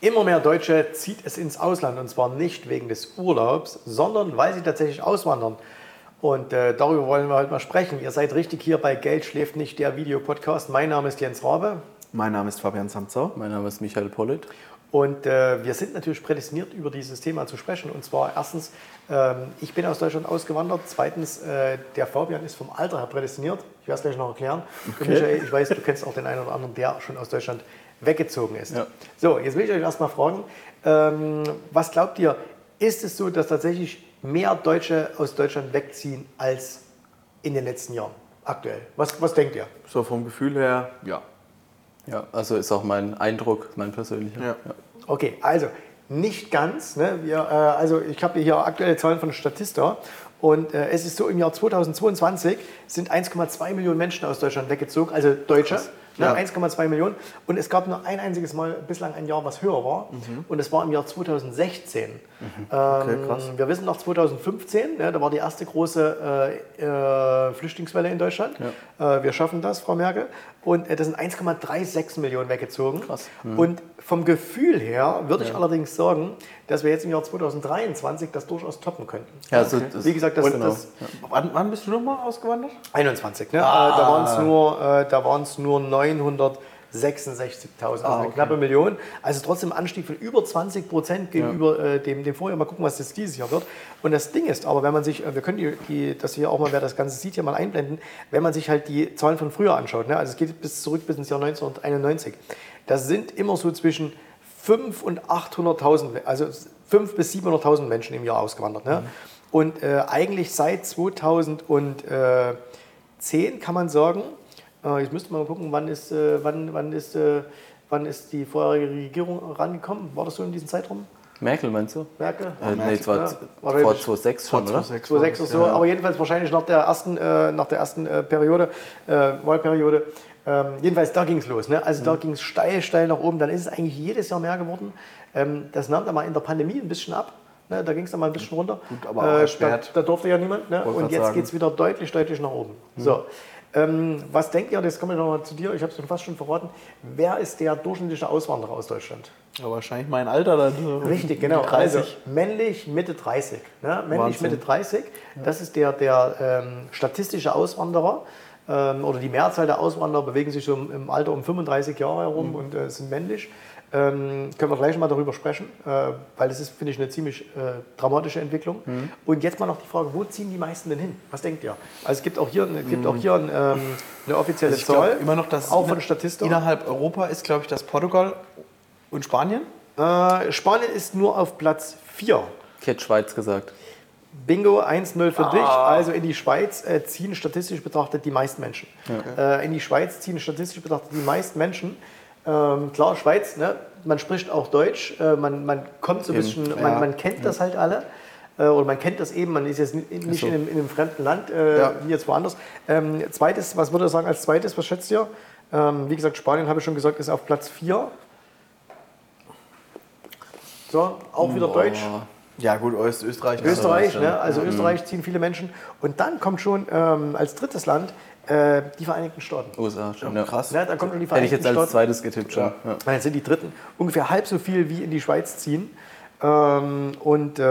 Immer mehr Deutsche zieht es ins Ausland und zwar nicht wegen des Urlaubs, sondern weil sie tatsächlich auswandern. Und äh, darüber wollen wir heute mal sprechen. Ihr seid richtig hier bei Geld schläft nicht, der Videopodcast. Mein Name ist Jens Rabe. Mein Name ist Fabian Samzau. Mein Name ist Michael Pollitt. Und äh, wir sind natürlich prädestiniert, über dieses Thema zu sprechen. Und zwar erstens, ähm, ich bin aus Deutschland ausgewandert. Zweitens, äh, der Fabian ist vom Alter her prädestiniert. Ich werde es gleich noch erklären. Okay. Und Michael, ich weiß, du kennst auch den einen oder anderen, der schon aus Deutschland weggezogen ist. Ja. So, jetzt will ich euch erstmal fragen, ähm, was glaubt ihr, ist es so, dass tatsächlich mehr Deutsche aus Deutschland wegziehen als in den letzten Jahren aktuell? Was, was denkt ihr? So vom Gefühl her, ja. Ja, also ist auch mein Eindruck, mein persönlicher. Ja. Ja. Okay, also nicht ganz. Ne? Wir, äh, also ich habe hier aktuelle Zahlen von Statista und äh, es ist so, im Jahr 2022 sind 1,2 Millionen Menschen aus Deutschland weggezogen, also Deutsche. Krass. Ne, ja. 1,2 Millionen. Und es gab nur ein einziges Mal bislang ein Jahr, was höher war. Mhm. Und es war im Jahr 2016. Mhm. Okay, ähm, krass. Wir wissen noch 2015, ne, da war die erste große äh, äh, Flüchtlingswelle in Deutschland. Ja. Äh, wir schaffen das, Frau Merkel. Und äh, das sind 1,36 Millionen weggezogen. Krass. Mhm. Und vom Gefühl her würde ich allerdings sagen, dass wir jetzt im Jahr 2023 das durchaus toppen könnten. Ja, also okay. Wie gesagt, das, genau. das wann, wann, bist du nochmal ausgewandert? 21. Ne? Ah. Äh, da waren es nur, äh, da nur 900. 66.000, also ah, okay. eine knappe Million. Also trotzdem Anstieg von über 20 Prozent gegenüber ja. äh, dem, dem Vorjahr. Mal gucken, was das dieses Jahr wird. Und das Ding ist aber, wenn man sich, äh, wir können die, die, das hier auch mal, wer das Ganze sieht, hier mal einblenden, wenn man sich halt die Zahlen von früher anschaut, ne? also es geht bis zurück bis ins Jahr 1991, das sind immer so zwischen 5 und 800.000, also 5 bis 700.000 Menschen im Jahr ausgewandert. Ne? Mhm. Und äh, eigentlich seit 2010 kann man sagen, jetzt müsste man mal gucken, wann ist, äh, wann, wann, ist, äh, wann ist die vorherige Regierung rangekommen? War das so in diesem Zeitraum? Merkel meinst du? Merkel? Äh, nee, es war ja. vor 2006 schon, oder? 2006 oder so, ja. aber jedenfalls wahrscheinlich nach der ersten, äh, nach der ersten äh, Periode, äh, Wahlperiode. Ähm, jedenfalls da ging es los. Ne? Also mhm. da ging es steil, steil nach oben. Dann ist es eigentlich jedes Jahr mehr geworden. Ähm, das nahm dann mal in der Pandemie ein bisschen ab. Ne? Da ging es dann mal ein bisschen runter. Gut, aber auch äh, da, da, durfte ja niemand. Ne? Und jetzt geht es wieder deutlich, deutlich nach oben. Mhm. So. Ähm, was denkt ihr, das kommen wir nochmal zu dir, ich habe es fast schon verraten, wer ist der durchschnittliche Auswanderer aus Deutschland? Ja, wahrscheinlich mein Alter dann. Richtig, genau. Also männlich Mitte 30. Ne? Männlich Wahnsinn. Mitte 30, das ist der, der ähm, statistische Auswanderer ähm, oder die Mehrzahl der Auswanderer bewegen sich so im, Alter um 35 Jahre herum mhm. und äh, sind männlich. Ähm, können wir gleich mal darüber sprechen, äh, weil das ist, finde ich, eine ziemlich äh, dramatische Entwicklung. Mhm. Und jetzt mal noch die Frage, wo ziehen die meisten denn hin? Was denkt ihr? Also es gibt auch hier, es gibt auch hier ein, ähm, eine offizielle also Zahl, immer noch das auch von Statista. Innerhalb Europa ist, glaube ich, das Portugal und Spanien? Äh, Spanien ist nur auf Platz 4. Ich hätte Schweiz gesagt. Bingo, 1-0 für ah. dich. Also in die Schweiz äh, ziehen statistisch betrachtet die meisten Menschen. Okay. Äh, in die Schweiz ziehen statistisch betrachtet die meisten Menschen. Ähm, klar, Schweiz, ne? man spricht auch Deutsch, äh, man, man kommt so ein bisschen, ja. man, man, kennt das halt alle. Äh, oder man kennt das eben, man ist jetzt nicht so. in, einem, in, einem, fremden Land, äh, ja. wie jetzt woanders. Ähm, zweites, was würde ihr sagen als zweites, was schätzt ihr? Ähm, wie gesagt, Spanien, habe ich schon gesagt, ist auf Platz 4. So, auch wieder Boah. Deutsch. Ja gut, Österreich. Österreich, ne? also mhm. Österreich ziehen viele Menschen. Und dann kommt schon ähm, als drittes Land äh, die Vereinigten Staaten. USA, schon. Ja, krass. Ja, da kommt schon die Vereinigten Hätte ich jetzt als zweites getippt schon. Ja. Ja. Dann sind die Dritten ungefähr halb so viel wie in die Schweiz ziehen. Ähm, und äh,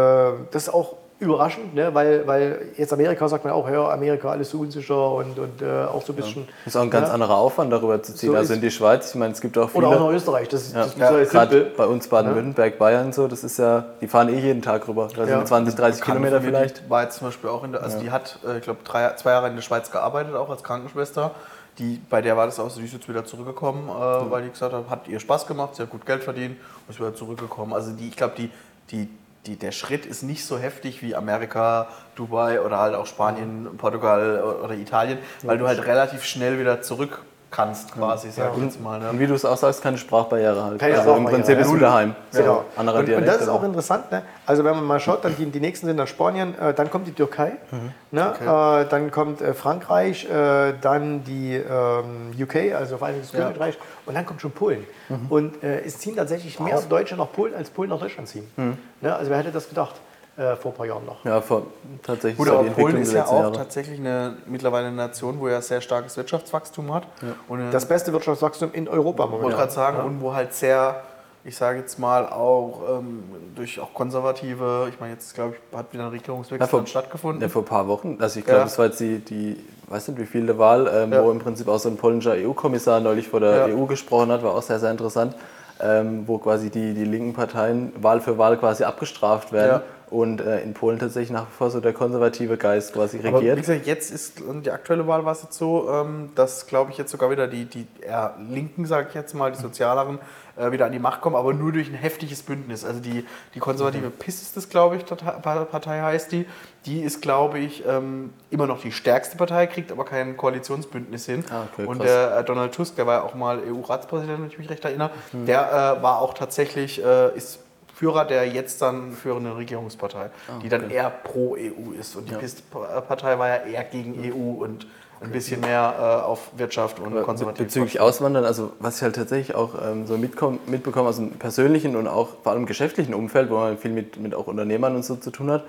das ist auch überraschend, ne? weil, weil jetzt Amerika sagt man auch, ja, Amerika alles so unsicher und, und äh, auch so ein bisschen. Ja. Das ist auch ein ganz ja. anderer Aufwand, darüber zu ziehen. So also in die Schweiz, ich meine, es gibt auch viele. Oder auch nach Österreich, das ist, ja. das ist ja. Gerade bei uns Baden-Württemberg, Bayern so, das ist ja, die fahren eh jeden Tag rüber. Da sind 20, 30 Kilometer vielleicht. War jetzt zum Beispiel auch in der, also die hat, äh, ich glaube, zwei Jahre in der Schweiz gearbeitet, auch als Krankenschwester. Die, bei der war das auch so, die ist jetzt wieder zurückgekommen, äh, mhm. weil die gesagt hat, hat ihr Spaß gemacht, sie hat gut Geld verdient und ist wieder zurückgekommen. Also die, ich glaube, die, die die, der Schritt ist nicht so heftig wie Amerika, Dubai oder halt auch Spanien, Portugal oder Italien, weil du halt relativ schnell wieder zurück kannst quasi, sag ich jetzt mal. Ne? Und wie du es auch sagst, keine Sprachbarriere halt. Keine also im Prinzip bist du daheim. So, genau. Anderer und, und das ist auch interessant. Ne? Also wenn man mal schaut, dann die, die nächsten sind dann Spanien, äh, dann kommt die Türkei, mhm. ne? Okay. Äh, dann kommt äh, Frankreich, äh, dann die ähm, UK, also Vereinigtes ja. Königreich und dann kommt schon Polen. Mhm. Und äh, es ziehen tatsächlich mehr Deutsche nach Polen, als Polen nach Deutschland ziehen. Mhm. Ne? Also wer hätte das gedacht? Äh, vor ein paar Jahren noch. Ja, vor, tatsächlich. Gut, aber Polen ist ja auch Jahre. tatsächlich eine, mittlerweile eine Nation, wo ja sehr starkes Wirtschaftswachstum hat. Ja. Und, das beste Wirtschaftswachstum in Europa momentan. Ich wollte gerade sagen, ja. und wo halt sehr ich sage jetzt mal auch ähm, durch auch konservative, ich meine jetzt glaube ich, hat wieder ein Regierungswechsel Ja, vor- stattgefunden. Ja, vor ein paar Wochen. Also ich glaube, Ja. das war jetzt die, die, weiß nicht wie viele Wahl, ähm, Ja. wo im Prinzip auch so ein polnischer EU-Kommissar neulich vor der Ja. EU gesprochen hat, war auch sehr, sehr interessant, ähm, wo quasi die, die linken Parteien Wahl für Wahl quasi abgestraft werden Ja. Und äh, in Polen tatsächlich nach wie vor so der konservative Geist quasi Aber wie regiert. gesagt, jetzt ist die aktuelle Wahl war es jetzt so, ähm, dass glaube ich jetzt sogar wieder die, die eher Linken, sage ich jetzt mal, die Sozialeren äh, wieder an die Macht kommen, aber nur durch ein heftiges Bündnis. Also die, die konservative PIS ist das, glaube ich, Partei heißt die. Die ist, glaube ich, ähm, immer noch die stärkste Partei, kriegt aber kein Koalitionsbündnis hin. Ah, okay, Und der äh, Donald Tusk, der war ja auch mal EU-Ratspräsident, wenn ich mich recht erinnere, der äh, war auch tatsächlich, äh, ist Führer der jetzt dann führenden Regierungspartei, die dann eher pro EU ist. Und die Ja. PIS-Partei war ja eher gegen EU und ein bisschen mehr äh, auf Wirtschaft und konservativ. Bezüglich Auswandern, also was ich halt tatsächlich auch ähm, so mitbekomme aus dem persönlichen und auch vor allem geschäftlichen Umfeld, wo man viel mit, mit auch Unternehmern und so zu tun hat,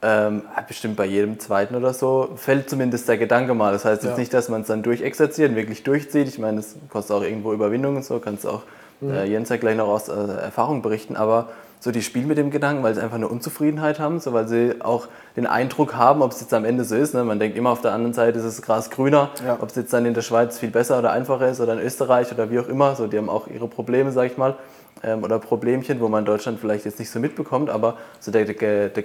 ähm, hat bestimmt bei jedem zweiten oder so fällt zumindest der Gedanke mal. Das heißt jetzt Ja. nicht, dass man es dann durchexerziert und wirklich durchzieht. Ich meine, das kostet auch irgendwo Überwindung und so, kannst du auch äh, Jens ja gleich noch aus äh, Erfahrung berichten, aber so die spielen mit dem Gedanken, weil sie einfach eine Unzufriedenheit haben, so weil sie auch den Eindruck haben, ob es jetzt am Ende so ist. Ne? Man denkt immer auf der anderen Seite ist das Gras grüner, Ja. ob es jetzt dann in der Schweiz viel besser oder einfacher ist oder in Österreich oder wie auch immer. So, die haben auch ihre Probleme, sag ich mal, ähm, oder Problemchen, wo man in Deutschland vielleicht jetzt nicht so mitbekommt, aber so der, der, der,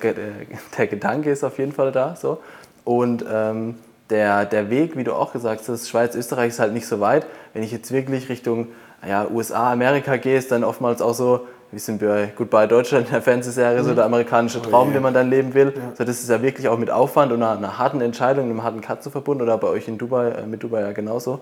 der, Gedanke ist auf jeden Fall da. So. Und ähm, der, der Weg, wie du auch gesagt hast, Schweiz, Österreich ist halt nicht so weit. Wenn ich jetzt wirklich Richtung ja, USA, Amerika gehe, ist dann oftmals auch so, wir sind bei Goodbye Deutschland, der Fernsehserie, so der amerikanische Traum, den man dann leben will. So, das ist ja wirklich auch mit Aufwand und einer, einer harten Entscheidung, einem harten Cut zu verbunden oder bei euch in Dubai, äh, mit Dubai ja genauso.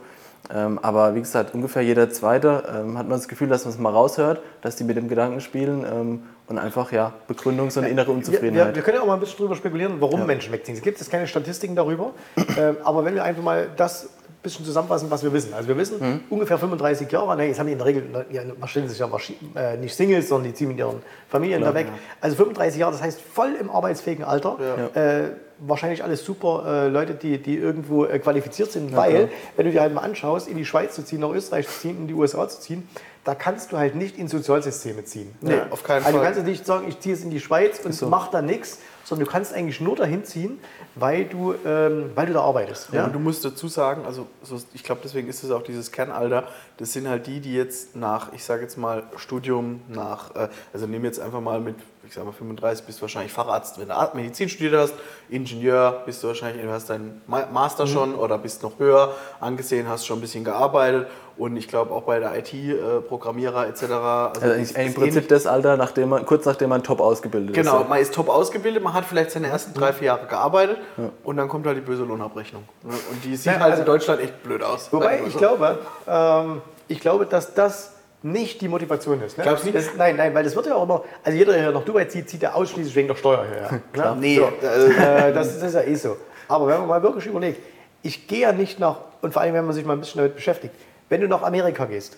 Ähm, aber wie gesagt, ungefähr jeder Zweite ähm, hat man das Gefühl, dass man es mal raushört, dass die mit dem Gedanken spielen ähm, und einfach ja Begründung, so eine innere Unzufriedenheit. wir können ja auch mal ein bisschen drüber spekulieren, warum Menschen wegziehen. Es gibt jetzt keine Statistiken darüber, ähm, aber wenn wir einfach mal das bisschen zusammenfassen, was wir wissen. Also wir wissen, Mhm. ungefähr 35 Jahre, ne, jetzt haben die in der Regel, ja, man stellt sich ja äh, nicht Singles, sondern die ziehen mit ihren Familien da weg. Also 35 Jahre, das heißt voll im arbeitsfähigen Alter. Äh, wahrscheinlich alles super äh, Leute, die, die irgendwo äh, qualifiziert sind, weil, wenn du dir halt mal anschaust, in die Schweiz zu ziehen, nach Österreich zu ziehen, in die USA zu ziehen, da kannst du halt nicht in Sozialsysteme ziehen. Nee, auf keinen also Fall. Du kannst jetzt nicht sagen, ich ziehe jetzt in die Schweiz und mach da nichts, sondern du kannst eigentlich nur dahin ziehen, weil du, ähm, weil du da arbeitest. Ja. Und du musst dazu sagen, also so, ich glaube, deswegen ist es auch dieses Kernalter, das sind halt die, die jetzt nach, ich sage jetzt mal, Studium, nach, äh, also nehmen jetzt einfach mal mit, ich sage mal 35, bist du wahrscheinlich Facharzt, wenn du Medizin studiert hast, Ingenieur, bist du wahrscheinlich, du hast deinen Ma- Master Mhm. schon oder bist noch höher angesehen, hast schon ein bisschen gearbeitet und ich glaube auch bei der IT, äh, Programmierer etc. Also Also ist- im ist Prinzip ähnlich. das Alter, nachdem man, kurz nachdem man top ausgebildet Genau, ist. man ist top ausgebildet, man hat vielleicht seine ersten drei, vier Jahre gearbeitet und dann kommt halt die böse Lohnabrechnung. ne? Und die sieht Ja, halt also- in Deutschland echt blöd aus. Wobei ich glaube, ähm, ich glaube, dass das nicht die Motivation ist. Ne? Glaubst du nicht? Das, nein, nein, weil das wird ja auch immer, also jeder, der nach Dubai zieht, zieht ja ausschließlich wegen der Steuer her. Klar. Ne? Nee, So. äh, Äh, das, das ist ja eh so. Aber wenn man mal wirklich überlegt, ich gehe ja nicht nach, und vor allem, wenn man sich mal ein bisschen damit beschäftigt, wenn du nach Amerika gehst,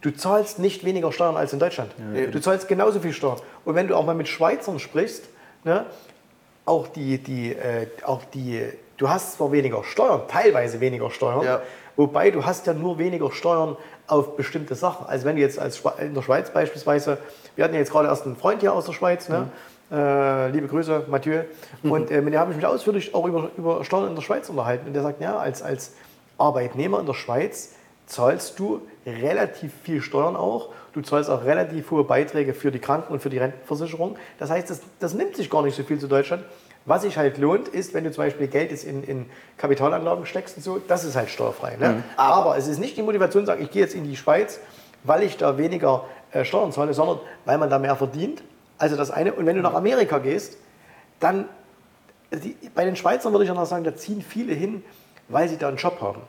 du zahlst nicht weniger Steuern als in Deutschland. Du zahlst genauso viel Steuern. Und wenn du auch mal mit Schweizern sprichst, ne, auch die, die, äh, auch die, du hast zwar weniger Steuern, teilweise weniger Steuern, Ja. wobei du hast ja nur weniger Steuern auf bestimmte Sachen. Also wenn du jetzt als Schwe- in der Schweiz beispielsweise, wir hatten ja jetzt gerade erst einen Freund hier aus der Schweiz, ne? Äh, liebe Grüße, Mathieu. Und äh, mit dem habe ich mich ausführlich auch über, über Steuern in der Schweiz unterhalten. Und der sagt, ja, als, als Arbeitnehmer in der Schweiz zahlst du relativ viel Steuern auch. Du zahlst auch relativ hohe Beiträge für die Kranken- und für die Rentenversicherung. Das heißt, das, das nimmt sich gar nicht so viel zu Deutschland. Was sich halt lohnt, ist, wenn du zum Beispiel Geld jetzt in, in Kapitalanlagen steckst und so, das ist halt steuerfrei. Ne? Aber es ist nicht die Motivation, zu sagen, ich gehe jetzt in die Schweiz, weil ich da weniger äh, Steuern zahle, sondern weil man da mehr verdient. Also das eine. Und wenn du nach Amerika gehst, dann, die, bei den Schweizern würde ich ja noch sagen, da ziehen viele hin, weil sie da einen Job haben.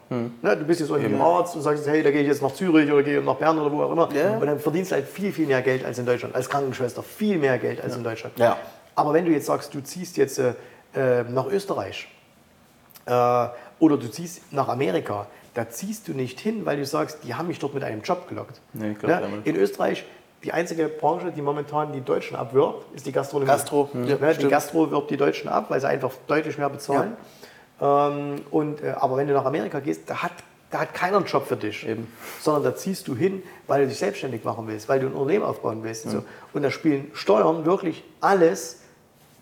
Ne, du bist jetzt irgendwie Arzt und sagst, hey, da gehe ich jetzt nach Zürich oder gehe nach Bern oder wo auch immer. Ja. Und dann verdienst du halt viel, viel mehr Geld als in Deutschland. Als Krankenschwester viel mehr Geld als in Deutschland. Ja. Aber wenn du jetzt sagst, du ziehst jetzt äh, äh, nach Österreich äh, oder du ziehst nach Amerika, da ziehst du nicht hin, weil du sagst, die haben mich dort mit einem Job gelockt. Nee, klar, ne? In Österreich, die einzige Branche, die momentan die Deutschen abwirbt, ist die Gastronomie. Gastro, ja, ne? Die. Gastro wirbt die Deutschen ab, weil sie einfach deutlich mehr bezahlen. Ähm, und, äh, aber wenn du nach Amerika gehst, da hat da hat keiner einen Job für dich. Eben. Sondern da ziehst du hin, weil du dich selbstständig machen willst, weil du ein Unternehmen aufbauen willst. Und, so. und da spielen Steuern wirklich alles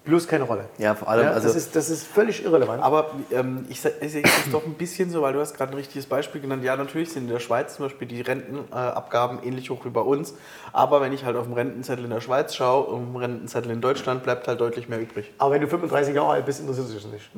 bloß keine Rolle. Ja, vor allem, Ja, also das, ist, das ist völlig irrelevant. Aber ähm, ich, se- ich sehe es doch ein bisschen so, weil du hast gerade ein richtiges Beispiel genannt. Ja, natürlich sind in der Schweiz zum Beispiel die Rentenabgaben ähnlich hoch wie bei uns. Aber wenn ich halt auf den Rentenzettel in der Schweiz schaue und auf den Rentenzettel in Deutschland, bleibt halt deutlich mehr übrig. Aber wenn du 35 Jahre alt bist, interessiert dich das nicht.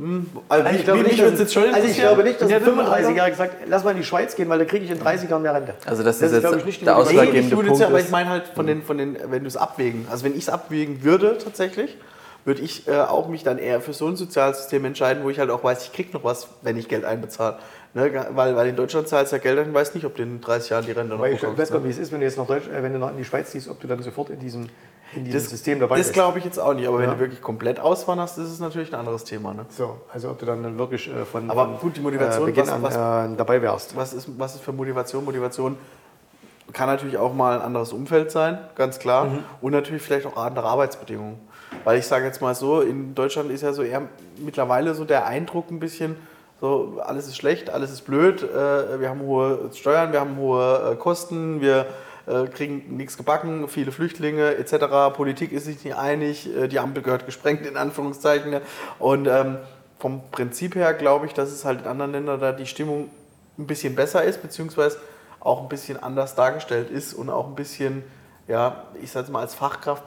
Also, Also ich, glaube nicht, dass, also ich glaube nicht, dass Ja, ein du- 35-Jähriger sagt, lass mal in die Schweiz gehen, weil da kriege ich in 30 Jahren mehr Rente. Also das ist jetzt glaube ich, nicht der. Nee, ausschlaggebende jetzt Punkt ja, aber ist- ich meine halt von den, von den, wenn du es abwägen, also wenn ich es abwägen würde tatsächlich, würde ich äh, auch mich dann eher für so ein Sozialsystem entscheiden, wo ich halt auch weiß, ich krieg noch was, wenn ich Geld einbezahle. Ne? Weil, weil in Deutschland zahlst du ja Geld, dann weiß nicht, ob du in 30 Jahren die Rente noch ich bekommst. weiß gar ne? nicht, wie es ist, wenn du jetzt nach Deutsch, äh, wenn du nach in die Schweiz ziehst, ob du dann sofort in diesem, in diesem System dabei Das bist. glaube ich jetzt auch nicht, aber wenn Ja. du wirklich komplett auswanderst, ist es natürlich ein anderes Thema. Ne? So, also ob du dann, dann wirklich äh, von, Aber gut, die Motivation, äh, Beginn was- an äh, dabei wärst. Was ist, was ist für Motivation? Motivation kann natürlich auch mal ein anderes Umfeld sein, ganz klar. Mhm. Und natürlich vielleicht auch andere Arbeitsbedingungen. Weil ich sage jetzt mal so, in Deutschland ist ja so eher mittlerweile so der Eindruck ein bisschen, so alles ist schlecht, alles ist blöd, äh, wir haben hohe Steuern, wir haben hohe äh, Kosten, wir äh, kriegen nichts gebacken, viele Flüchtlinge etc. Politik ist sich nicht einig, äh, die Ampel gehört gesprengt in Anführungszeichen. Und ähm, vom Prinzip her glaube ich, dass es halt in anderen Ländern da die Stimmung ein bisschen besser ist, beziehungsweise auch ein bisschen anders dargestellt ist und auch ein bisschen, ja, ich sage mal, als Fachkraft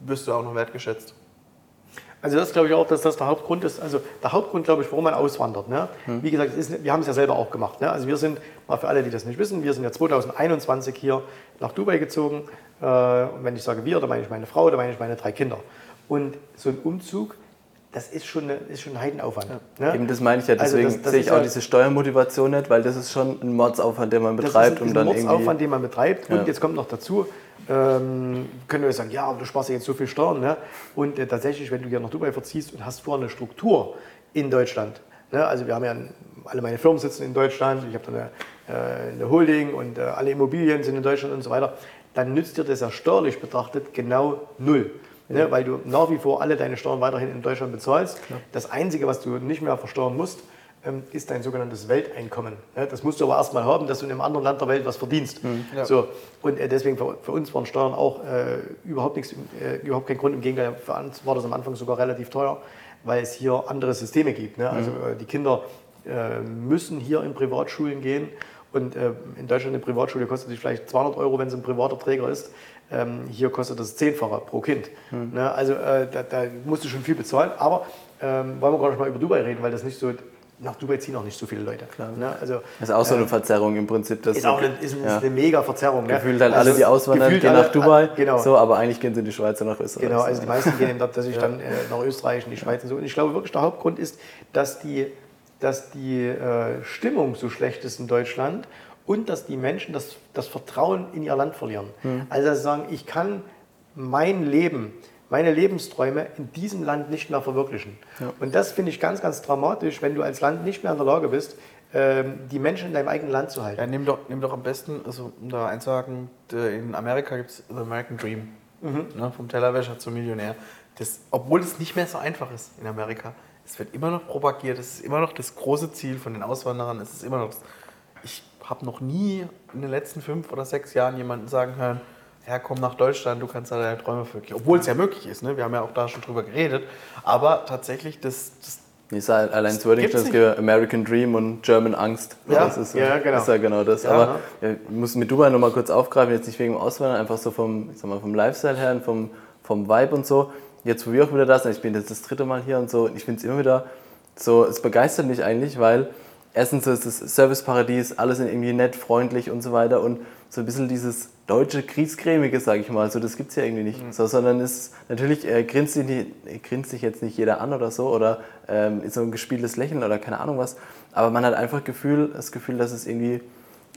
wirst du auch noch wertgeschätzt. Also das glaube ich auch, dass das der Hauptgrund ist. Also der Hauptgrund, glaube ich, warum man auswandert. Ne? Wie gesagt, es ist, wir haben es ja selber auch gemacht. Ne? Also wir sind, mal für alle, die das nicht wissen, wir sind ja 2021 hier nach Dubai gezogen. Äh, und wenn ich sage wir, dann meine ich meine Frau, dann meine ich meine drei Kinder. Und so ein Umzug, das ist schon, eine, ist schon ein Heidenaufwand. Ne? Eben das meine ich ja, Also deswegen das- das sehe ich auch ja- diese Steuermotivation nicht, weil das ist schon ein Mordsaufwand, den man Das betreibt, ist, um ist dann ein Mordsaufwand, irgendwie... den man betreibt. Ja. Und jetzt kommt noch dazu, ähm, können wir sagen, ja, aber du sparst ja jetzt so viel Steuern. Ne? Und äh, tatsächlich, wenn du hier nach Dubai verziehst und hast vorher eine Struktur in Deutschland, ne? also wir haben ja, ein- alle meine Firmen sitzen in Deutschland, ich habe da eine, äh, eine Holding und äh, alle Immobilien sind in Deutschland und so weiter, dann nützt dir das ja steuerlich betrachtet genau null. Ne? Weil du nach wie vor alle deine Steuern weiterhin in Deutschland bezahlst. Das Einzige, was du nicht mehr versteuern musst, ähm, ist dein sogenanntes Welteinkommen. Ne? Das musst du aber erstmal haben, dass du in einem anderen Land der Welt was verdienst. Ja. So, und äh, deswegen für, für uns waren Steuern auch äh, überhaupt, nichts, äh, überhaupt kein Grund. Im Gegenteil, für uns war das am Anfang sogar relativ teuer, weil es hier andere Systeme gibt. Ne? Also äh, die Kinder äh, müssen hier in Privatschulen gehen. Und äh, in Deutschland eine Privatschule kostet sich vielleicht 200 Euro, wenn es ein privater Träger ist. Ähm, hier kostet das Zehnfache pro Kind. Ne? Also äh, da, da musst du schon viel bezahlen. Aber ähm, wollen wir gar nicht mal über Dubai reden, weil das nicht so, nach Dubai ziehen auch nicht so viele Leute. Ne? Also, Das ist auch so eine Verzerrung im Prinzip. Das ist auch eine, ist, ja. eine mega Verzerrung. Ne? Gefühlt halt Also alle, die auswandern, gehen alle- nach Dubai, Genau. so, aber eigentlich gehen sie in die Schweiz und nach Österreich. Genau, so. also die meisten gehen eben tatsächlich dann äh, nach Österreich, in die Schweiz und so. Und ich glaube wirklich, der Hauptgrund ist, dass die, dass die äh, Stimmung so schlecht ist in Deutschland und dass die Menschen das, das Vertrauen in ihr Land verlieren. Also dass sie sagen, ich kann mein Leben, meine Lebensträume in diesem Land nicht mehr verwirklichen. Und das finde ich ganz, ganz dramatisch, wenn du als Land nicht mehr in der Lage bist, ähm, die Menschen in deinem eigenen Land zu halten. Ja, nimm doch, nimm doch am besten, also um da einzuhaken, d- in Amerika gibt es The American Dream. Ne, vom Tellerwäscher zum Millionär. Das, obwohl es nicht mehr so einfach ist in Amerika. Es wird immer noch propagiert, es ist immer noch das große Ziel von den Auswanderern. Es ist immer noch. Ich habe noch nie in den letzten fünf oder sechs Jahren jemanden sagen hören, ja, komm nach Deutschland, du kannst da deine Träume verwirklichen. Obwohl es ja möglich ist, ne? wir haben ja auch da schon drüber geredet. Aber tatsächlich, das, das Ich sage allein das Wording, das gibt American Dream und German Angst. Ja, das ist, ja, genau. Das ist ja genau das. Ja, Aber ne? ja, ich muss mit Dubai nochmal kurz aufgreifen, jetzt nicht wegen dem Auswandern, einfach so vom, ich sag mal, vom Lifestyle her und vom, vom Vibe und so. Jetzt, wo wir auch wieder da sind, ich bin jetzt das dritte Mal hier und so, ich finde es immer wieder so, es begeistert mich eigentlich, weil erstens so ist das Serviceparadies, alle sind irgendwie nett, freundlich und so weiter und so ein bisschen dieses deutsche Kriegscremige, sage ich mal, so das gibt es ja irgendwie nicht. So, sondern es natürlich äh, grinst, sich nicht, äh, grinst sich jetzt nicht jeder an oder so oder ähm, ist so ein gespieltes Lächeln oder keine Ahnung was, aber man hat einfach Gefühl, das Gefühl, dass es irgendwie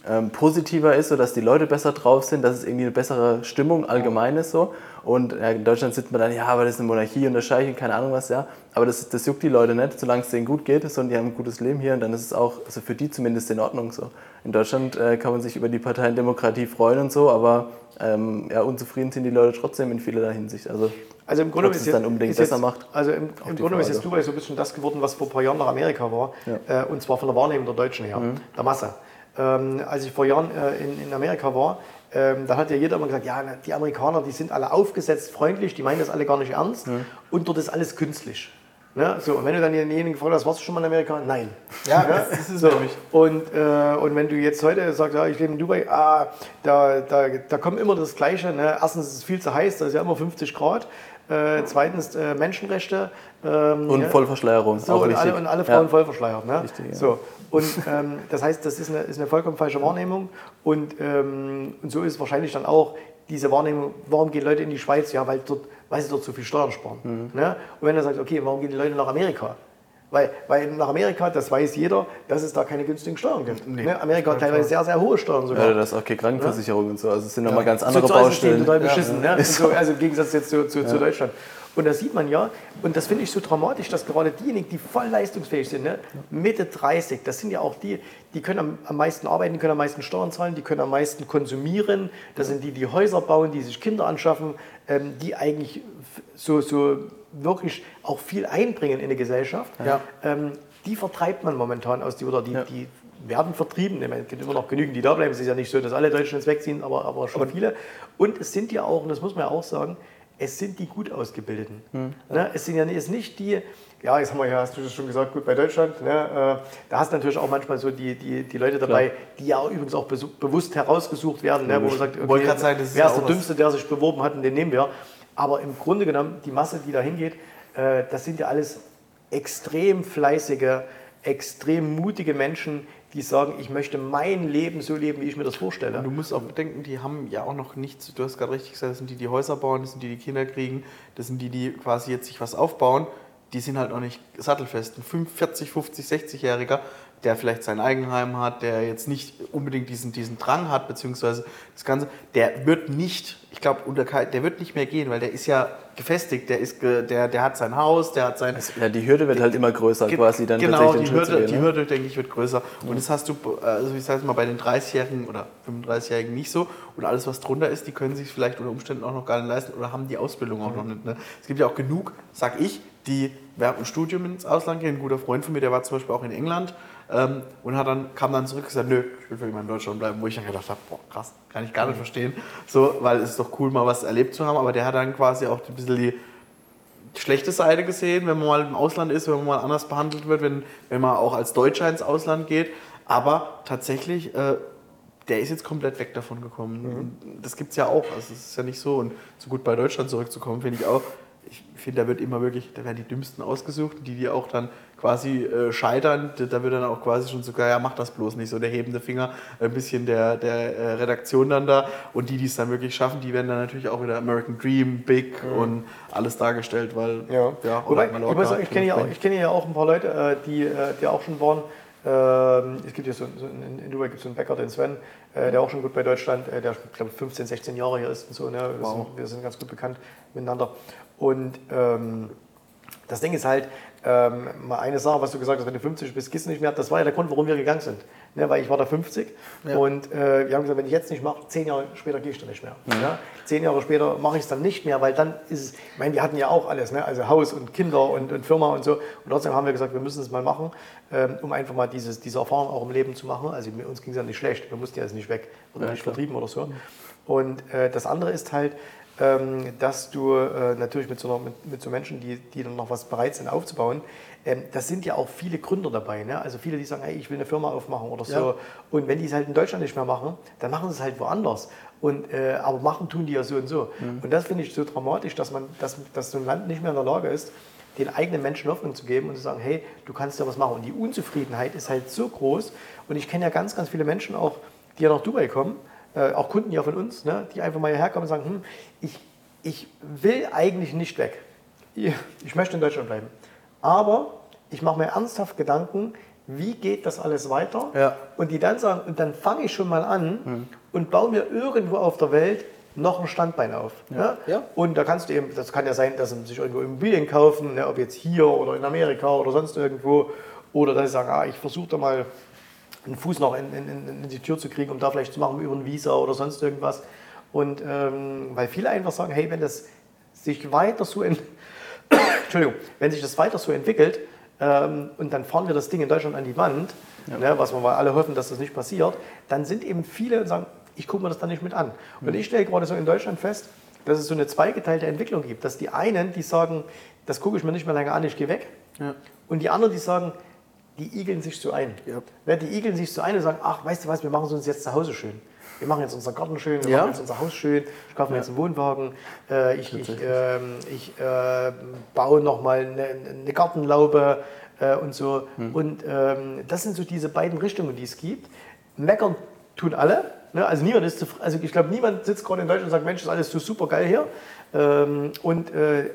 ähm, positiver ist, so dass die Leute besser drauf sind, dass es irgendwie eine bessere Stimmung allgemein ist so. Und ja, in Deutschland sitzt man dann, ja, aber das ist eine Monarchie und der Scheich und keine Ahnung was, ja. Aber das, das juckt die Leute nicht, solange es denen gut geht, sondern die haben ein gutes Leben hier und dann ist es auch, also für die zumindest in Ordnung so. In Deutschland äh, kann man sich über die Parteiendemokratie freuen und so, aber ähm, ja, unzufrieden sind die Leute trotzdem in vielerlei Hinsicht. Also, Also im Grunde ist es dann unbedingt ist jetzt, besser macht? Also im, im Grunde ist Frage. jetzt Dubai so ein bisschen das geworden, was vor ein paar Jahren nach Amerika war. Äh, und zwar von der Wahrnehmung der Deutschen her, Mhm. der Masse. Ähm, als ich vor Jahren äh, in, in Amerika war, ähm, da hat ja jeder immer gesagt, ja, die Amerikaner, die sind alle aufgesetzt, freundlich, die meinen das alle gar nicht ernst und dort ist alles künstlich. Ne? So, und wenn du dann denjenigen gefragt hast, warst du schon mal in Amerika? Nein. Ja, das ist So, nämlich. und, äh, und wenn du jetzt heute sagst, ja, ich lebe in Dubai, ah, da, da, da kommt immer das Gleiche. Ne? Erstens ist es viel zu heiß, da ist ja immer 50 Grad. Äh, zweitens äh, Menschenrechte. Ähm, Und ja. Vollverschleierung, So, und, alle, und alle Frauen Ja. voll verschleiert. Ne? Richtig, ja. so. Und ähm, das heißt, das ist eine, ist eine vollkommen falsche Wahrnehmung. Und, ähm, und so ist wahrscheinlich dann auch diese Wahrnehmung, warum gehen Leute in die Schweiz? Ja, weil, dort, weil sie dort so viel Steuern sparen. Mhm. Ne? Und wenn du sagst, okay, warum gehen die Leute nach Amerika? Weil, weil nach Amerika, das weiß jeder, dass es da keine günstigen Steuern gibt. Ne? Amerika hat teilweise sehr, sehr hohe Steuern sogar. Ja, das ist auch keine Krankenversicherung und so. Also es sind nochmal ganz andere Sozialsystem Baustellen. total beschissen, ne? Und so, also im Gegensatz jetzt zu, zu, zu Deutschland. Und das sieht man ja, und das finde ich so dramatisch, dass gerade diejenigen, die voll leistungsfähig sind, ne? Mitte 30, das sind ja auch die, die können am, am meisten arbeiten, die können am meisten Steuern zahlen, die können am meisten konsumieren, das sind die, die Häuser bauen, die sich Kinder anschaffen, ähm, die eigentlich so, so wirklich auch viel einbringen in eine Gesellschaft. Ja. Ähm, die vertreibt man momentan aus die, oder die, Ja. die werden vertrieben. Es gibt immer noch genügend, die da bleiben. Es ist ja nicht so, dass alle Deutschen jetzt wegziehen, aber, aber schon viele. Und es sind ja auch, und das muss man ja auch sagen, es sind die gut Ausgebildeten. Ne? Es sind ja es nicht die, ja, jetzt haben wir ja, hast du das schon gesagt, gut bei Deutschland. Ne? Äh, da hast du natürlich auch manchmal so die, die, die Leute dabei, die ja auch übrigens auch bewusst herausgesucht werden, ne? wo man sagt, ist wer ja ist der Dümmste, der sich beworben hat und den nehmen wir. Aber im Grunde genommen, die Masse, die da hingeht, äh, das sind ja alles extrem fleißige, extrem mutige Menschen, die sagen, ich möchte mein Leben so leben, wie ich mir das vorstelle. Du musst auch bedenken, die haben ja auch noch nichts, du hast gerade richtig gesagt, das sind die, die Häuser bauen, das sind die, die Kinder kriegen, das sind die, die quasi jetzt sich was aufbauen, die sind halt noch nicht sattelfest. Ein 45, 50, 60-Jähriger, der vielleicht sein Eigenheim hat, der jetzt nicht unbedingt diesen, diesen Drang hat, beziehungsweise das Ganze, der wird nicht, ich glaube, der wird nicht mehr gehen, weil der ist ja gefestigt, der, ist, der, der hat sein Haus, der hat sein, Ja, die Hürde wird halt immer größer, quasi dann genau, tatsächlich die Hürde, gehen, die ne? Hürde, denke ich, wird größer. Und das hast du, also ich sage mal, bei den 30-Jährigen oder 35-Jährigen nicht so. Und alles, was drunter ist, die können sich vielleicht unter Umständen auch noch gar nicht leisten oder haben die Ausbildung auch noch nicht. Ne? Es gibt ja auch genug, sag ich, die während dem Studium ins Ausland gehen. Ein guter Freund von mir, der war zum Beispiel auch in England ähm, und hat dann, kam dann zurück und gesagt, nö, ich will für immer in Deutschland bleiben. Wo ich dann gedacht habe, boah, krass, kann ich gar nicht verstehen. So, weil es ist doch cool, mal was erlebt zu haben. Aber der hat dann quasi auch ein bisschen die schlechte Seite gesehen, wenn man mal im Ausland ist, wenn man mal anders behandelt wird, wenn, wenn man auch als Deutscher ins Ausland geht. Aber tatsächlich, äh, der ist jetzt komplett weg davon gekommen. Und Das gibt es ja auch. Also es ist ja nicht so. Und so gut bei Deutschland zurückzukommen, finde ich auch. Ich finde, da wird immer wirklich, da werden die Dümmsten ausgesucht, die, die auch dann quasi äh, scheitern. Da- wird dann auch quasi schon sogar, ja, mach das bloß nicht so, der hebende Finger, ein bisschen der, der äh, Redaktion dann da. Und die, die es dann wirklich schaffen, die werden dann natürlich auch wieder American Dream, Big und alles dargestellt, weil, Ja, ja Wobei, ich Mallorca, muss sagen, ich kenne ja, auch- ich kenne ja auch ein paar Leute, äh, die, äh, die auch schon waren. Ähm, Es gibt ja so, so in in Dubai gibt es so einen Bäcker, den Sven, äh, der auch schon gut bei Deutschland, äh, der ich glaube 15, 16 Jahre hier ist und so. Ne? Wir, Wow. sind, wir sind ganz gut bekannt miteinander. Und ähm, das Ding ist halt, ähm, mal eine Sache, was du gesagt hast, wenn du 50 bist, gehst du nicht mehr. Das war ja der Grund, warum wir gegangen sind. Ne, weil ich war da 50 Ja. und äh, wir haben gesagt, wenn ich jetzt nicht mache, zehn Jahre später gehe ich da nicht mehr. Ja? Zehn Jahre später mache ich es dann nicht mehr, weil dann ist es, ich meine, wir hatten ja auch alles, ne? also Haus und Kinder und, und Firma und so. Und trotzdem haben wir gesagt, wir müssen es mal machen, ähm, um einfach mal dieses, diese Erfahrung auch im Leben zu machen. Also mit uns ging es ja nicht schlecht, wir mussten ja jetzt nicht weg oder Ja, nicht klar. vertrieben oder so. Und äh, das andere ist halt, dass du äh, natürlich mit so, einer, mit, mit so Menschen, die, die dann noch was bereit sind aufzubauen, ähm, das sind ja auch viele Gründer dabei. Ne? Also viele, die sagen, hey, ich will eine Firma aufmachen oder so. Ja. Und wenn die es halt in Deutschland nicht mehr machen, dann machen sie es halt woanders. Und, äh, aber machen tun die ja so und so. Und das finde ich so dramatisch, dass, man, dass, dass so ein Land nicht mehr in der Lage ist, den eigenen Menschen Hoffnung zu geben und zu sagen, hey, du kannst ja was machen. Und die Unzufriedenheit ist halt so groß. Und ich kenne ja ganz, ganz viele Menschen auch, die ja nach Dubai kommen, äh, auch Kunden ja von uns, ne, die einfach mal hierher kommen und sagen, hm, ich, ich will eigentlich nicht weg. Ich, möchte in Deutschland bleiben. Aber ich mache mir ernsthaft Gedanken, wie geht das alles weiter? Ja. Und die dann sagen, und dann fange ich schon mal an und baue mir irgendwo auf der Welt noch ein Standbein auf. Ja. Ja. Und da kannst du eben, das kann ja sein, dass sie sich irgendwo Immobilien kaufen, ne, ob jetzt hier oder in Amerika oder sonst irgendwo. Oder dass sie sagen, ah, ich versuche da mal einen Fuß noch in, in, in, in die Tür zu kriegen, um da vielleicht zu machen über ein Visa oder sonst irgendwas. Und ähm, weil viele einfach sagen, hey, wenn das sich weiter so, ent Entschuldigung, wenn sich das weiter so entwickelt ähm, und dann fahren wir das Ding in Deutschland an die Wand, ne, was wir mal alle hoffen, dass das nicht passiert, dann sind eben viele und sagen, ich gucke mir das dann nicht mit an. Und ich stelle gerade so in Deutschland fest, dass es so eine zweigeteilte Entwicklung gibt, dass die einen, die sagen, das gucke ich mir nicht mehr lange an, ich gehe weg. Ja. Und die anderen, die sagen, die igeln sich so ein. Ja. Ja, Die igeln sich so ein und sagen, ach, weißt du was, wir machen es uns jetzt zu Hause schön. Wir machen jetzt unser Garten schön, wir Ja. machen jetzt unser Haus schön, ich kaufe mir jetzt einen Wohnwagen, äh, ich, ich, ähm, ich äh, baue nochmal eine, eine Gartenlaube äh, und so. Und ähm, das sind so diese beiden Richtungen, die es gibt. Meckern tun alle. Ne? Also niemand ist zufrieden. Also ich glaube, niemand sitzt gerade in Deutschland und sagt, Mensch, ist alles so super geil hier. Ähm, und äh,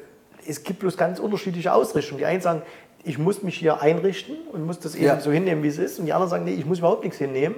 es gibt bloß ganz unterschiedliche Ausrichtungen. Die einen sagen, ich muss mich hier einrichten und muss das eben Ja. so hinnehmen, wie es ist. Und die anderen sagen, nee, ich muss überhaupt nichts hinnehmen.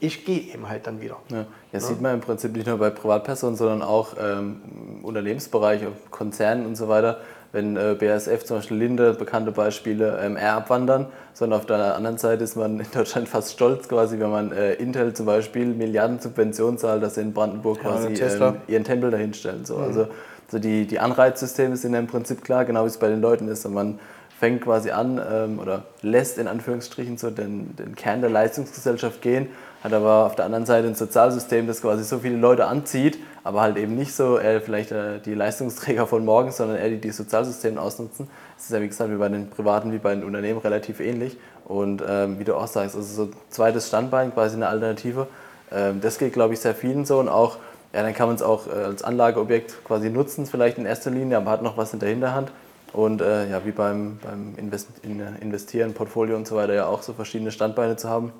Ich gehe eben halt dann wieder. Ja, das sieht man im Prinzip nicht nur bei Privatpersonen, sondern auch ähm, im Unternehmensbereich, Konzernen und so weiter. Wenn äh, BASF zum Beispiel Linde, bekannte Beispiele, ähm, eher abwandern, sondern auf der anderen Seite ist man in Deutschland fast stolz quasi, wenn man äh, Intel zum Beispiel Milliarden Subventionen zahlt, dass sie in Brandenburg Ja, quasi ähm, ihren Tempel dahinstellen. So. Also, so die, die Anreizsysteme sind ja im Prinzip klar, genau wie es bei den Leuten ist. Und man fängt quasi an ähm, oder lässt in Anführungsstrichen so den, den Kern der Leistungsgesellschaft gehen, hat aber auf der anderen Seite ein Sozialsystem, das quasi so viele Leute anzieht, aber halt eben nicht so äh, vielleicht äh, die Leistungsträger von morgen, sondern eher die die Sozialsysteme ausnutzen. Das ist ja wie gesagt wie bei den Privaten wie bei den Unternehmen relativ ähnlich. Und ähm, wie du auch sagst, also so ein zweites Standbein, quasi eine Alternative. Ähm, das geht, glaube ich, sehr vielen so und auch, ja, dann kann man es auch äh, als Anlageobjekt quasi nutzen, vielleicht in erster Linie, aber hat noch was in der Hinterhand. Und äh, ja, wie beim, beim Invest in, äh, Investieren, Portfolio und so weiter ja auch so verschiedene Standbeine zu haben.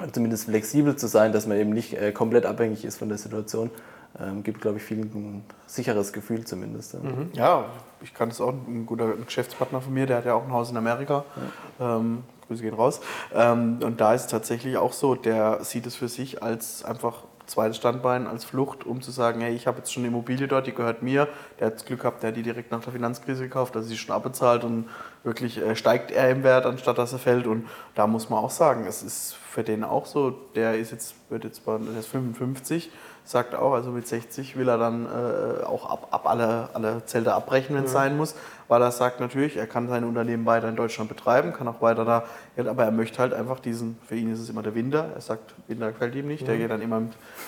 Und zumindest flexibel zu sein, dass man eben nicht äh, komplett abhängig ist von der Situation, ähm, gibt, glaube ich, vielen ein sicheres Gefühl zumindest. ja. Ja, ich kann das auch. Ein guter Geschäftspartner von mir, der hat ja auch ein Haus in Amerika. Ähm, Grüße gehen raus. Ähm, und da ist es tatsächlich auch so, der sieht es für sich als einfach zweites Standbein, als Flucht, um zu sagen, hey, ich habe jetzt schon eine Immobilie dort, die gehört mir. Der hat das Glück gehabt, der hat die direkt nach der Finanzkrise gekauft, also sie ist schon abbezahlt und wirklich äh, steigt er im Wert, anstatt dass er fällt. Und da muss man auch sagen, es ist für den auch so, der ist jetzt, wird jetzt bei, der ist 55, sagt auch, also mit 60 will er dann äh, auch ab, ab alle, alle Zelte abbrechen, wenn es sein muss, weil er sagt natürlich, er kann sein Unternehmen weiter in Deutschland betreiben, kann auch weiter da, ja, aber er möchte halt einfach diesen, für ihn ist es immer der Winter, er sagt, Winter gefällt ihm nicht, der geht dann immer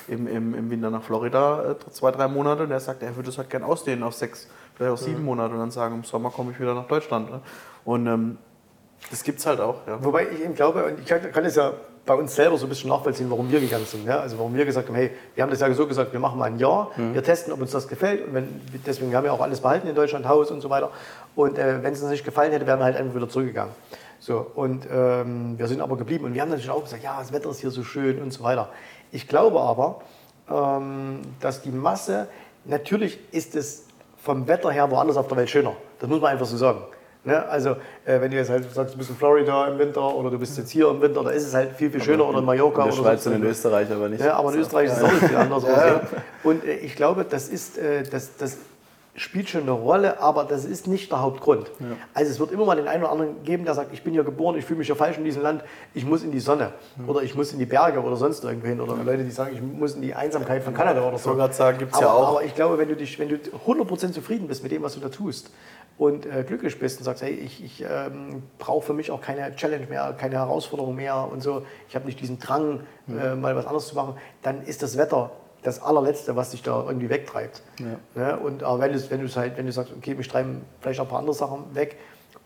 im, im, im, Winter nach Florida äh, zwei, drei Monate und er sagt, er würde es halt gern ausdehnen auf sechs, vielleicht auf sieben Monate und dann sagen, im Sommer komme ich wieder nach Deutschland. Ne? Und ähm, das gibt es halt auch. Ja. Wobei ich eben glaube, und ich kann, kann es ja bei uns selber so ein bisschen nachvollziehen, warum wir gegangen sind. Ja? Also warum wir gesagt haben, hey, wir haben das ja so gesagt, wir machen mal ein Jahr, wir testen, ob uns das gefällt. Und wenn, deswegen haben wir auch alles behalten in Deutschland, Haus und so weiter. Und äh, wenn es uns nicht gefallen hätte, wären wir halt einfach wieder zurückgegangen. So, und ähm, wir sind aber geblieben. Und wir haben natürlich auch gesagt, ja, das Wetter ist hier so schön und so weiter. Ich glaube aber, ähm, dass die Masse, natürlich ist es vom Wetter her woanders auf der Welt schöner. Das muss man einfach so sagen. Ne? Also, äh, wenn du jetzt halt sagst, du bist in Florida im Winter oder du bist jetzt hier im Winter, da ist es halt viel, viel schöner oder in Mallorca In der Schweiz sonst und in. Österreich aber nicht. Ja, aber in Österreich ist es auch nicht viel anders. aussehen. Und äh, ich glaube, das, ist, äh, das, das spielt schon eine Rolle, aber das ist nicht der Hauptgrund. Also es wird immer mal den einen oder anderen geben, der sagt, ich bin hier geboren, ich fühle mich hier falsch in diesem Land, ich muss in die Sonne oder ich muss in die Berge oder sonst irgendwo hin. Oder Leute, die sagen, ich muss in die Einsamkeit von Kanada oder Ich so. gerade sagen, gibt es Aber, ja auch. aber ich glaube, wenn du, dich, wenn du 100% zufrieden bist mit dem, was du da tust und äh, glücklich bist und sagst, hey, ich, ich ähm, brauche für mich auch keine Challenge mehr, keine Herausforderung mehr und so, ich habe nicht diesen Drang, äh, mal was anderes zu machen, dann ist das Wetter das allerletzte, was dich da irgendwie wegtreibt. Ne? Und aber wenn, du's- wenn, halt, wenn du sagst, okay, mich treiben vielleicht auch ein paar andere Sachen weg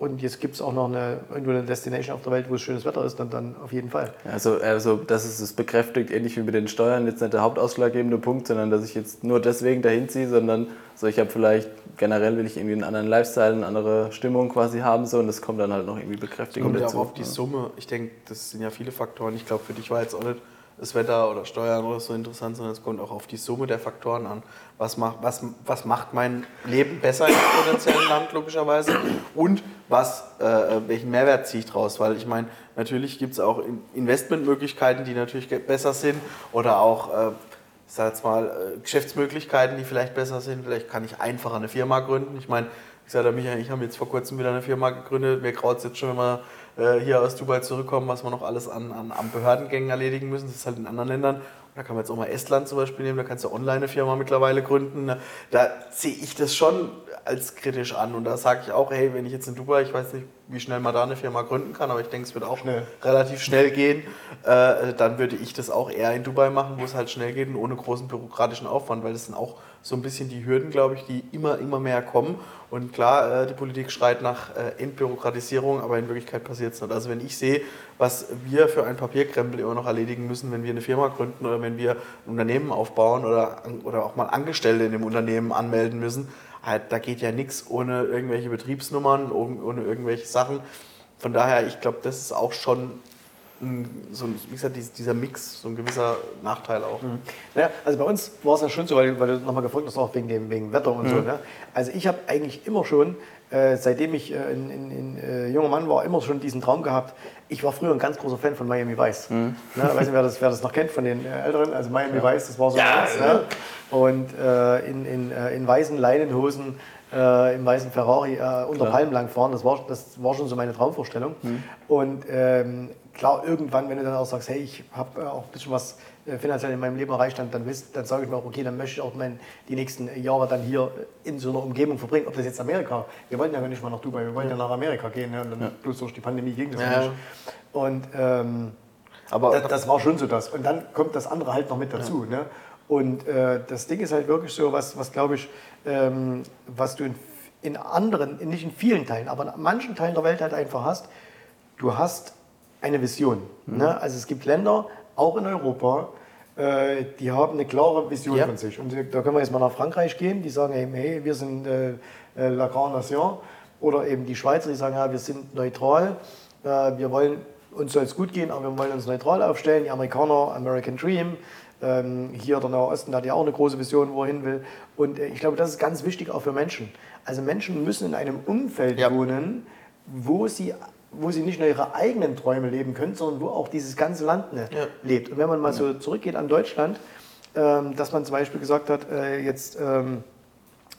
und jetzt gibt es auch noch eine, irgendwo eine Destination auf der Welt, wo es schönes Wetter ist, dann, dann auf jeden Fall. Also, also das ist es bekräftigt, ähnlich wie mit den Steuern, jetzt nicht der hauptausschlaggebende Punkt, sondern dass ich jetzt nur deswegen dahin ziehe, sondern so ich habe vielleicht generell will ich irgendwie einen anderen Lifestyle, eine andere Stimmung quasi haben so und das kommt dann halt noch irgendwie Bekräftigung Kommt ja auch dazu. auf die Summe. Ich denke, das sind ja viele Faktoren. Ich glaube, für dich war jetzt auch nicht das Wetter oder Steuern oder so interessant, sondern es kommt auch auf die Summe der Faktoren an. Was macht, was, was macht mein Leben besser im potenziellen Land, logischerweise? Und was, äh, welchen Mehrwert ziehe ich draus? Weil ich meine, natürlich gibt es auch In- Investmentmöglichkeiten, die natürlich besser sind oder auch. Äh, ich sag jetzt mal, äh, Geschäftsmöglichkeiten, die vielleicht besser sind. Vielleicht kann ich einfacher eine Firma gründen. Ich meine, ich sage, Michael ich haben jetzt vor kurzem wieder eine Firma gegründet. Mir graut es jetzt schon, wenn wir äh, hier aus Dubai zurückkommen, was wir noch alles an, an, an Behördengängen erledigen müssen. Das ist halt in anderen Ländern. Da kann man jetzt auch mal Estland zum Beispiel nehmen, da kannst du online eine Firma mittlerweile gründen. Da sehe ich das schon als kritisch an. Und da sage ich auch, hey, wenn ich jetzt in Dubai, ich weiß nicht, wie schnell man da eine Firma gründen kann, aber ich denke, es wird auch Schnell. relativ schnell gehen, äh, dann würde ich das auch eher in Dubai machen, wo es halt schnell geht und ohne großen bürokratischen Aufwand, weil das sind auch so ein bisschen die Hürden, glaube ich, die immer, immer mehr kommen. Und klar, äh, die Politik schreit nach äh, Entbürokratisierung, aber in Wirklichkeit passiert es nicht. Also wenn ich sehe, was wir für ein Papierkrempel immer noch erledigen müssen, wenn wir eine Firma gründen oder wenn wir ein Unternehmen aufbauen oder, oder auch mal Angestellte in dem Unternehmen anmelden müssen, halt, da geht ja nichts ohne irgendwelche Betriebsnummern, ohne irgendwelche Sachen. Von daher, ich glaube, das ist auch schon so ein, wie gesagt, dies- dieser Mix, so ein gewisser Nachteil auch. Naja, also bei uns war es ja schon so, weil, weil du nochmal gefragt hast, auch wegen dem wegen Wetter und so. Ne? Also ich habe eigentlich immer schon, äh, seitdem ich äh, ein, ein, ein äh, junger Mann war, immer schon diesen Traum gehabt. Ich war früher ein ganz großer Fan von Miami Vice. Ne? Weiß nicht, wer das, wer das noch kennt von den äh, Älteren. Also Miami Vice, das war so Ja, eins, ne? Und äh, in, in, äh, in weißen Leinenhosen, äh, im weißen Ferrari äh, unter Palmen lang fahren, das war, das war schon so meine Traumvorstellung. Und ähm, klar, irgendwann, wenn du dann auch sagst, hey, ich habe äh, auch ein bisschen was äh, finanziell in meinem Leben erreicht, dann, dann, sage ich mir auch, okay, dann möchte ich auch mein, die nächsten Jahre dann hier in so einer Umgebung verbringen. Ob das jetzt Amerika, wir wollten ja gar nicht mal nach Dubai, wir wollten ja, nach Amerika gehen, ne? und dann bloß durch die Pandemie ging das Ja. nicht. Und ähm, Aber das, das war schon so das. Und dann kommt das andere halt noch mit dazu. Ne? Und äh, das Ding ist halt wirklich so, was, was glaube ich, ähm, was du in, in anderen, in, nicht in vielen Teilen, aber in manchen Teilen der Welt halt einfach hast. Du hast eine Vision. Ne? Also es gibt Länder, auch in Europa, äh, die haben eine klare Vision Ja. von sich. Und da können wir jetzt mal nach Frankreich gehen, die sagen eben, hey, wir sind äh, äh, la grande nation. Oder eben die Schweizer, die sagen, ja, wir sind neutral, äh, wir wollen, uns soll es gut gehen, aber wir wollen uns neutral aufstellen. Die Amerikaner, American Dream. Ähm, hier der Nahe Osten hat ja auch eine große Vision, wo er hin will. Und äh, ich glaube, das ist ganz wichtig auch für Menschen. Also Menschen müssen in einem Umfeld Ja. wohnen, wo sie, wo sie nicht nur ihre eigenen Träume leben können, sondern wo auch dieses ganze Land ne, Ja. lebt. Und wenn man mal so zurückgeht an Deutschland, ähm, dass man zum Beispiel gesagt hat, äh, jetzt, ähm,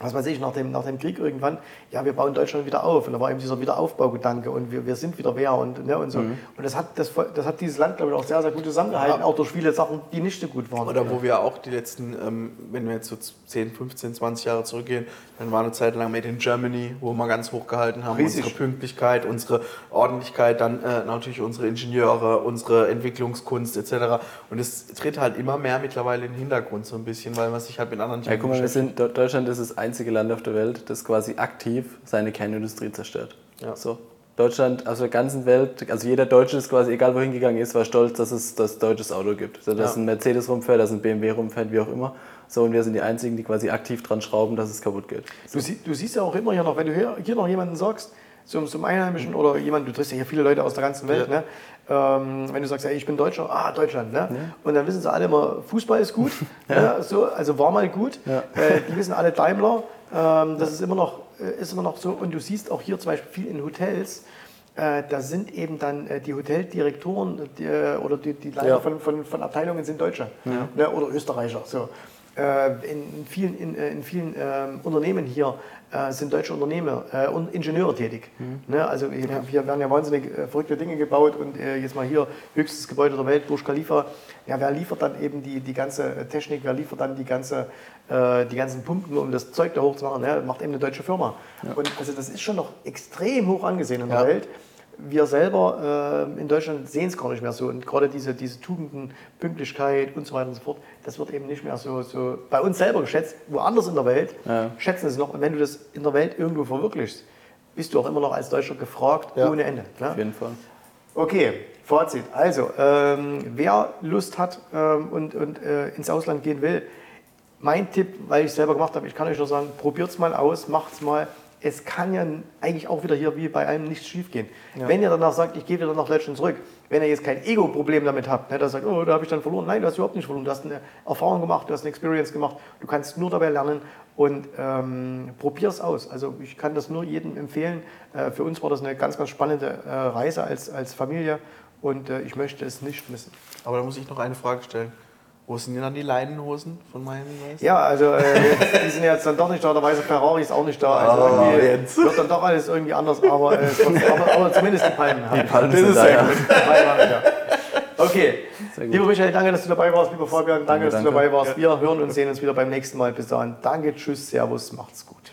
was weiß ich, nach dem, nach dem Krieg irgendwann, ja, wir bauen Deutschland wieder auf. Und da war eben dieser Wiederaufbaugedanke und wir, wir sind wieder wer und, ne, und so. Und das hat, das, das hat dieses Land, glaube ich, auch sehr, sehr gut zusammengehalten, Ja. auch durch viele Sachen, die nicht so gut waren. Oder wo wir auch die letzten, ähm, wenn wir jetzt so 10, 15, 20 Jahre zurückgehen, dann war eine Zeit lang Made in Germany, wo wir ganz hoch gehalten haben. Riesig. Unsere Pünktlichkeit, unsere Ordentlichkeit, dann äh, natürlich unsere Ingenieure, unsere Entwicklungskunst etc. Und es tritt halt immer mehr mittlerweile in den Hintergrund so ein bisschen, weil man sich halt mit anderen Ja, guck mal, wir sind, Deutschland ist das einzige Land auf der Welt, das quasi aktiv seine Kernindustrie zerstört. Ja. So. Deutschland, aus der ganzen Welt, also jeder Deutsche ist quasi, egal wohin gegangen ist, war stolz, dass es das deutsches Auto gibt. Also, dass Ja. ein Mercedes rumfährt, dass ein BMW rumfährt, wie auch immer. So, und wir sind die Einzigen, die quasi aktiv dran schrauben, dass es kaputt geht. Du, sie, du siehst ja auch immer hier noch, wenn du hier, hier noch jemanden sagst, zum, zum Einheimischen oder jemand, du triffst ja hier viele Leute aus der ganzen Welt, Ja. ne? Ähm, wenn du sagst, ey, ich bin Deutscher, ah, Deutschland, ne? und dann wissen sie alle immer, Fußball ist gut, ne? so, also war mal gut, Ja. äh, die wissen alle Daimler, ähm, das ist immer, noch, äh, ist immer noch so und du siehst auch hier zum Beispiel viel in Hotels, äh, da sind eben dann äh, die Hoteldirektoren die, äh, oder die, die Leiter Ja. von, von, von Abteilungen sind Deutsche ne? oder Österreicher. So. Äh, in vielen, in, äh, in vielen ähm, Unternehmen hier äh, sind deutsche Unternehmer und Ingenieure tätig. Ne? Also hier, hier werden ja wahnsinnig verrückte Dinge gebaut und jetzt mal hier höchstes Gebäude der Welt, Burj Khalifa. Ja, wer liefert dann eben die, die ganze Technik, wer liefert dann die, ganze, die ganzen Pumpen, um das Zeug da hochzumachen? Ne? Macht eben eine deutsche Firma. Und also das ist schon noch extrem hoch angesehen in der Ja. Welt wir selber äh, in Deutschland sehen es gar nicht mehr so. Und gerade diese, diese Tugenden, Pünktlichkeit und so weiter und so fort, das wird eben nicht mehr so, so bei uns selber geschätzt. Woanders in der Welt Ja. schätzen es noch. Und wenn du das in der Welt irgendwo verwirklichst, bist du auch immer noch als Deutscher gefragt, Ja. ohne Ende. Ne? Auf jeden Fall. Okay, Fazit. Also, ähm, wer Lust hat ähm, und, und äh, ins Ausland gehen will, mein Tipp, weil ich es selber gemacht habe, ich kann euch nur sagen, probiert es mal aus, macht es mal. Es kann ja eigentlich auch wieder hier wie bei allem nichts schief gehen. Wenn ihr danach sagt, ich gehe wieder nach Deutschland zurück, wenn ihr jetzt kein Ego-Problem damit habt, ne, dass ihr sagt, oh, da habe ich dann verloren. Nein, du hast überhaupt nicht verloren. Du hast eine Erfahrung gemacht, du hast eine Experience gemacht. Du kannst nur dabei lernen und ähm, probier es aus. Also ich kann das nur jedem empfehlen. Äh, für uns war das eine ganz, ganz spannende äh, Reise als, als Familie und äh, ich möchte es nicht missen. Aber da muss ich noch eine Frage stellen. Wo sind denn dann die Leinenhosen von Miami Vice? Ja, also äh, die sind jetzt dann doch nicht da, der weiße Ferrari ist auch nicht da. Also Oh, irgendwie jetzt. wird dann doch alles irgendwie anders, aber, äh, aber, aber zumindest die Palmen. haben. Palmen Das sind ist da, ja. Die ja. Okay. Lieber Michael, danke, dass du dabei warst. Lieber Fabian, danke, Danke, dass du danke. dabei warst. Wir hören und sehen uns wieder beim nächsten Mal. Bis dahin. Danke, tschüss, servus, macht's gut.